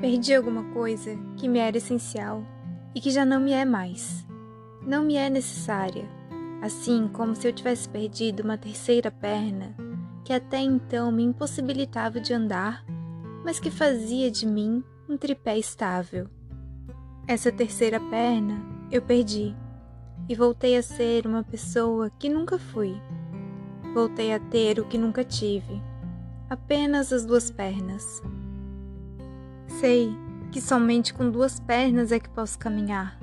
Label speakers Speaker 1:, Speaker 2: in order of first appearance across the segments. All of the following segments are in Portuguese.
Speaker 1: Perdi alguma coisa que me era essencial e que já não me é mais. Não me é necessária, assim como se eu tivesse perdido uma terceira perna que até então me impossibilitava de andar, mas que fazia de mim um tripé estável. Essa terceira perna eu perdi e voltei a ser uma pessoa que nunca fui. Voltei a ter o que nunca tive, apenas as duas pernas. Sei que somente com duas pernas é que posso caminhar,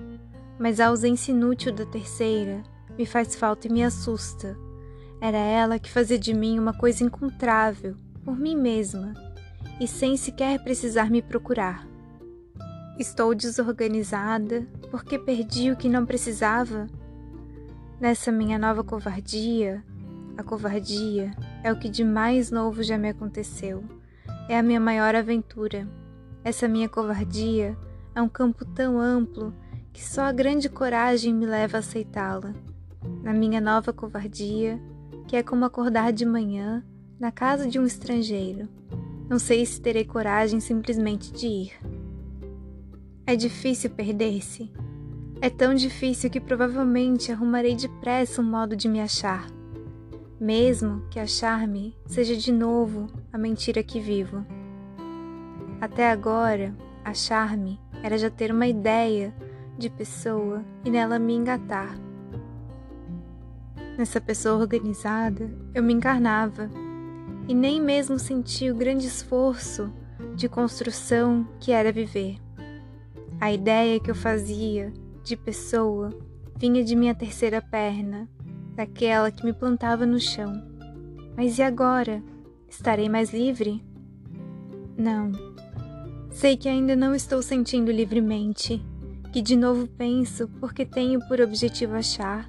Speaker 1: mas a ausência inútil da terceira me faz falta e me assusta. Era ela que fazia de mim uma coisa encontrável por mim mesma e sem sequer precisar me procurar. Estou desorganizada porque perdi o que não precisava. Nessa minha nova covardia, a covardia é o que de mais novo já me aconteceu. É a minha maior aventura. Essa minha covardia é um campo tão amplo que só a grande coragem me leva a aceitá-la. Na minha nova covardia, que é como acordar de manhã na casa de um estrangeiro. Não sei se terei coragem simplesmente de ir. É difícil perder-se. É tão difícil que provavelmente arrumarei depressa um modo de me achar, mesmo que achar-me seja de novo a mentira que vivo. Até agora, achar-me era já ter uma ideia de pessoa e nela me engatar. Nessa pessoa organizada, eu me encarnava e nem mesmo senti o grande esforço de construção que era viver. A ideia que eu fazia de pessoa vinha de minha terceira perna, daquela que me plantava no chão. Mas e agora? Estarei mais livre? Não. Sei que ainda não estou sentindo livremente, que de novo penso porque tenho por objetivo achar,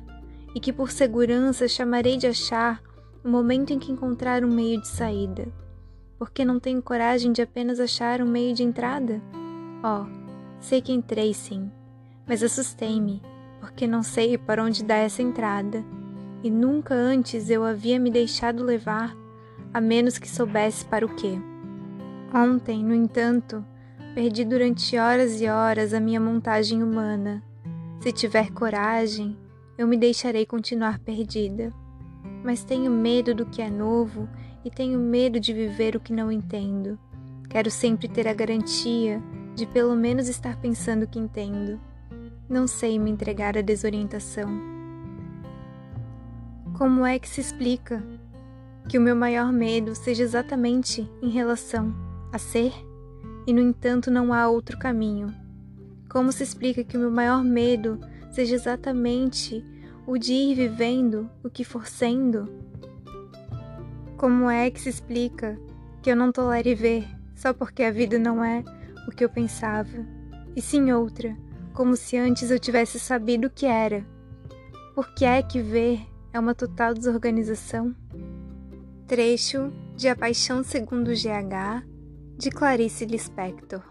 Speaker 1: e que por segurança chamarei de achar o momento em que encontrar um meio de saída, porque não tenho coragem de apenas achar um meio de entrada? Oh, sei que entrei sim, mas assustei-me, porque não sei para onde dá essa entrada, e nunca antes eu havia me deixado levar, a menos que soubesse para o quê. Ontem, no entanto, Perdi durante horas e horas a minha montagem humana. Se tiver coragem, eu me deixarei continuar perdida. Mas tenho medo do que é novo e tenho medo de viver o que não entendo. Quero sempre ter a garantia de pelo menos estar pensando que entendo. Não sei me entregar à desorientação. Como é que se explica que o meu maior medo seja exatamente em relação a ser? E no entanto não há outro caminho. Como se explica que o meu maior medo seja exatamente o de ir vivendo o que for sendo? Como é que se explica que eu não tolere ver só porque a vida não é o que eu pensava, e sim outra, como se antes eu tivesse sabido o que era? Por que é que ver é uma total desorganização? Trecho de A Paixão Segundo GH de Clarice Lispector